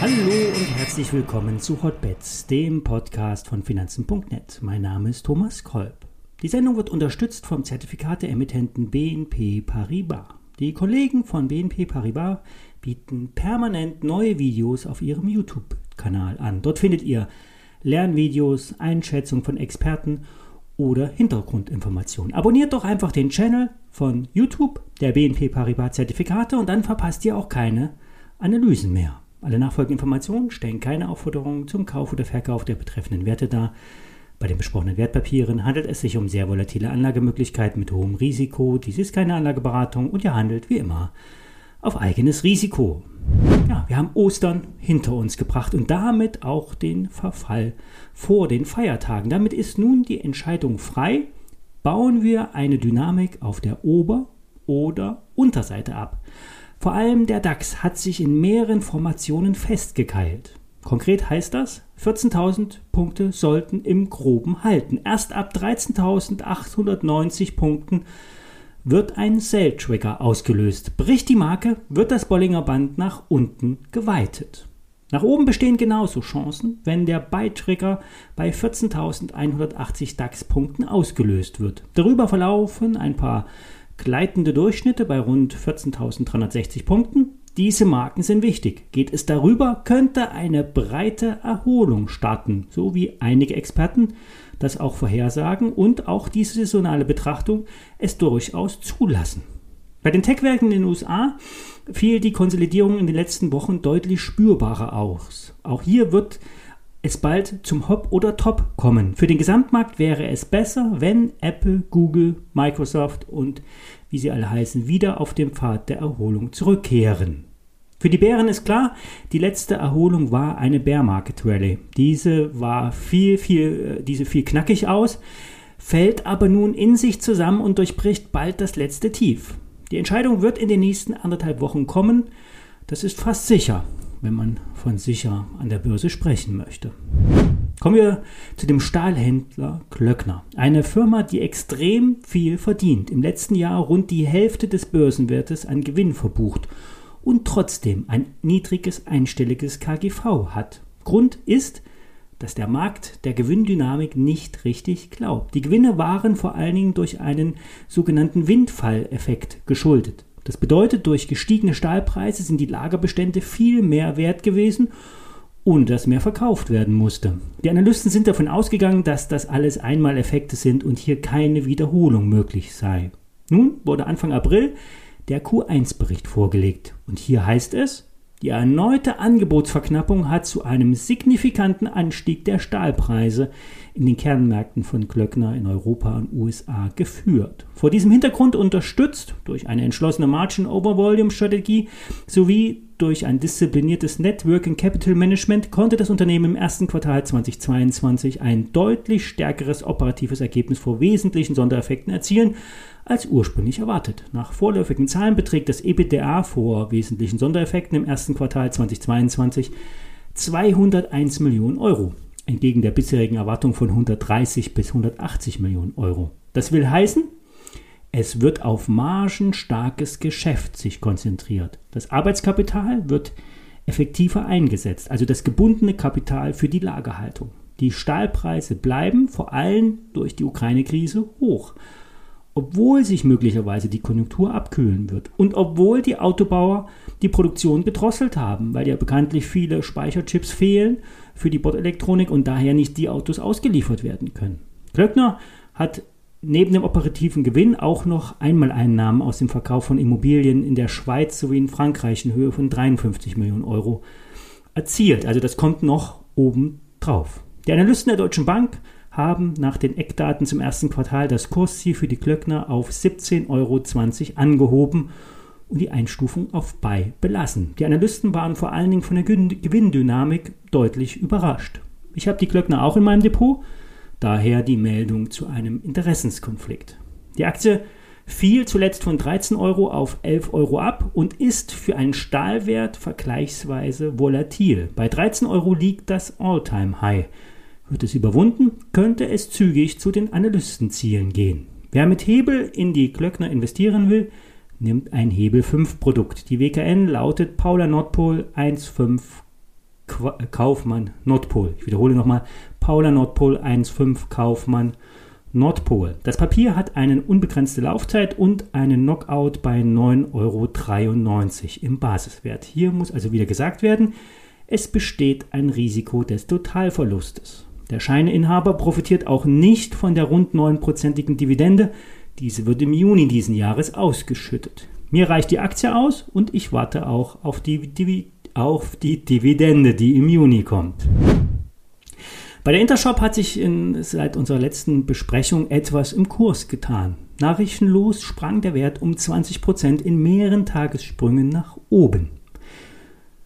Hallo und herzlich willkommen zu Hotbets, dem Podcast von Finanzen.net. Mein Name ist Thomas Kolb. Die Sendung wird unterstützt vom Zertifikateemittenten BNP Paribas. Die Kollegen von BNP Paribas bieten permanent neue Videos auf ihrem YouTube-Kanal an. Dort findet ihr Lernvideos, Einschätzungen von Experten oder Hintergrundinformationen. Abonniert doch einfach den Channel von YouTube der BNP Paribas Zertifikate und dann verpasst ihr auch keine Analysen mehr. Alle nachfolgenden Informationen stellen keine Aufforderungen zum Kauf oder Verkauf der betreffenden Werte dar. Bei den besprochenen Wertpapieren handelt es sich um sehr volatile Anlagemöglichkeiten mit hohem Risiko. Dies ist keine Anlageberatung und ihr handelt wie immer auf eigenes Risiko. Ja, wir haben Ostern hinter uns gebracht und damit auch den Verfall vor den Feiertagen. Damit ist nun die Entscheidung frei, bauen wir eine Dynamik auf der Ober- oder Unterseite ab. Vor allem der DAX hat sich in mehreren Formationen festgekeilt. Konkret heißt das, 14.000 Punkte sollten im Groben halten. Erst ab 13.890 Punkten wird ein Sell-Trigger ausgelöst. Bricht die Marke, wird das Bollinger Band nach unten geweitet. Nach oben bestehen genauso Chancen, wenn der Buy-Trigger bei 14.180 DAX-Punkten ausgelöst wird. Darüber verlaufen ein paar gleitende Durchschnitte bei rund 14.360 Punkten. Diese Marken sind wichtig. Geht es darüber, könnte eine breite Erholung starten, so wie einige Experten das auch vorhersagen und auch diese saisonale Betrachtung es durchaus zulassen. Bei den Tech-Werken in den USA fiel die Konsolidierung in den letzten Wochen deutlich spürbarer aus. Auch hier wird es bald zum Hop oder Top kommen. Für den Gesamtmarkt wäre es besser, wenn Apple, Google, Microsoft und wie sie alle heißen, wieder auf dem Pfad der Erholung zurückkehren. Für die Bären ist klar, die letzte Erholung war eine Bear Market Rally. Diese war viel, viel, äh, diese fiel knackig aus, fällt aber nun in sich zusammen und durchbricht bald das letzte Tief. Die Entscheidung wird in den nächsten anderthalb Wochen kommen. Das ist fast sicher, wenn man von sicher an der Börse sprechen möchte. Kommen wir zu dem Stahlhändler Klöckner. Eine Firma, die extrem viel verdient. Im letzten Jahr rund die Hälfte des Börsenwertes an Gewinn verbucht und trotzdem ein niedriges einstelliges KGV hat. Grund ist, dass der Markt der Gewinndynamik nicht richtig glaubt. Die Gewinne waren vor allen Dingen durch einen sogenannten Windfalleffekt geschuldet. Das bedeutet, durch gestiegene Stahlpreise sind die Lagerbestände viel mehr wert gewesen und dass mehr verkauft werden musste. Die Analysten sind davon ausgegangen, dass das alles Einmaleffekte sind und hier keine Wiederholung möglich sei. Nun wurde Anfang April der Q1-Bericht vorgelegt. Und hier heißt es, die erneute Angebotsverknappung hat zu einem signifikanten Anstieg der Stahlpreise in den Kernmärkten von Klöckner in Europa und USA geführt. Vor diesem Hintergrund unterstützt durch eine entschlossene Margin-Over-Volume-Strategie sowie durch ein diszipliniertes Networking Capital Management konnte das Unternehmen im ersten Quartal 2022 ein deutlich stärkeres operatives Ergebnis vor wesentlichen Sondereffekten erzielen als ursprünglich erwartet. Nach vorläufigen Zahlen beträgt das EBITDA vor wesentlichen Sondereffekten im ersten Quartal 2022 201 Millionen Euro, entgegen der bisherigen Erwartung von 130 bis 180 Millionen Euro. Das will heißen, es wird auf margenstarkes Geschäft sich konzentriert. Das Arbeitskapital wird effektiver eingesetzt, also das gebundene Kapital für die Lagerhaltung. Die Stahlpreise bleiben vor allem durch die Ukraine-Krise hoch obwohl sich möglicherweise die Konjunktur abkühlen wird und obwohl die Autobauer die Produktion gedrosselt haben, weil ja bekanntlich viele Speicherchips fehlen für die Bordelektronik und daher nicht die Autos ausgeliefert werden können. Klöckner hat neben dem operativen Gewinn auch noch Einmaleinnahmen aus dem Verkauf von Immobilien in der Schweiz sowie in Frankreich in Höhe von 53 Millionen Euro erzielt. Also das kommt noch oben drauf. Die Analysten der Deutschen Bank haben nach den Eckdaten zum ersten Quartal das Kursziel für die Klöckner auf 17,20 Euro angehoben und die Einstufung auf Buy belassen. Die Analysten waren vor allen Dingen von der Gewinndynamik deutlich überrascht. Ich habe die Klöckner auch in meinem Depot, daher die Meldung zu einem Interessenskonflikt. Die Aktie fiel zuletzt von 13 Euro auf 11 Euro ab und ist für einen Stahlwert vergleichsweise volatil. Bei 13 Euro liegt das All-Time-High. Wird es überwunden, könnte es zügig zu den Analystenzielen gehen. Wer mit Hebel in die Klöckner investieren will, nimmt ein Hebel 5 Produkt. Die WKN lautet Paula Nordpol 15 Kaufmann Nordpol. Ich wiederhole nochmal, Paula Nordpol 15 Kaufmann Nordpol. Das Papier hat eine unbegrenzte Laufzeit und einen Knockout bei 9,93 Euro im Basiswert. Hier muss also wieder gesagt werden, es besteht ein Risiko des Totalverlustes. Der Scheineinhaber profitiert auch nicht von der rund 9%igen Dividende. Diese wird im Juni diesen Jahres ausgeschüttet. Mir reicht die Aktie aus und ich warte auch auf die, die, auf die Dividende, die im Juni kommt. Bei der Intershop hat sich in, seit unserer letzten Besprechung etwas im Kurs getan. Nachrichtenlos sprang der Wert um 20% in mehreren Tagessprüngen nach oben.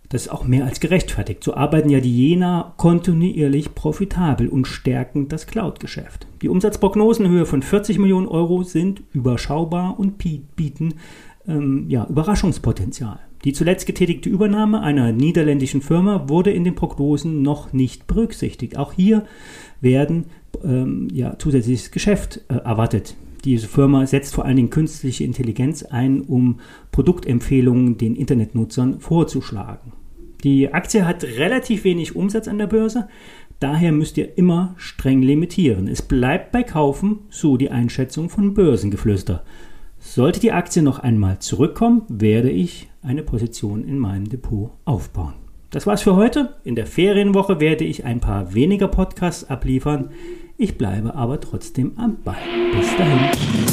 Das ist auch mehr als gerechtfertigt. So arbeiten ja die Jena kontinuierlich profitabel und stärken das Cloud-Geschäft. Die Umsatzprognosen in Höhe von 40 Millionen Euro sind überschaubar und bieten ähm, ja, Überraschungspotenzial. Die zuletzt getätigte Übernahme einer niederländischen Firma wurde in den Prognosen noch nicht berücksichtigt. Auch hier werden ähm, ja, zusätzliches Geschäft äh, erwartet. Diese Firma setzt vor allen Dingen künstliche Intelligenz ein, um Produktempfehlungen den Internetnutzern vorzuschlagen. Die Aktie hat relativ wenig Umsatz an der Börse, daher müsst ihr immer streng limitieren. Es bleibt bei Kaufen, so die Einschätzung von Börsengeflüster. Sollte die Aktie noch einmal zurückkommen, werde ich eine Position in meinem Depot aufbauen. Das war's für heute. In der Ferienwoche werde ich ein paar weniger Podcasts abliefern. Ich bleibe aber trotzdem am Ball. Bis dahin.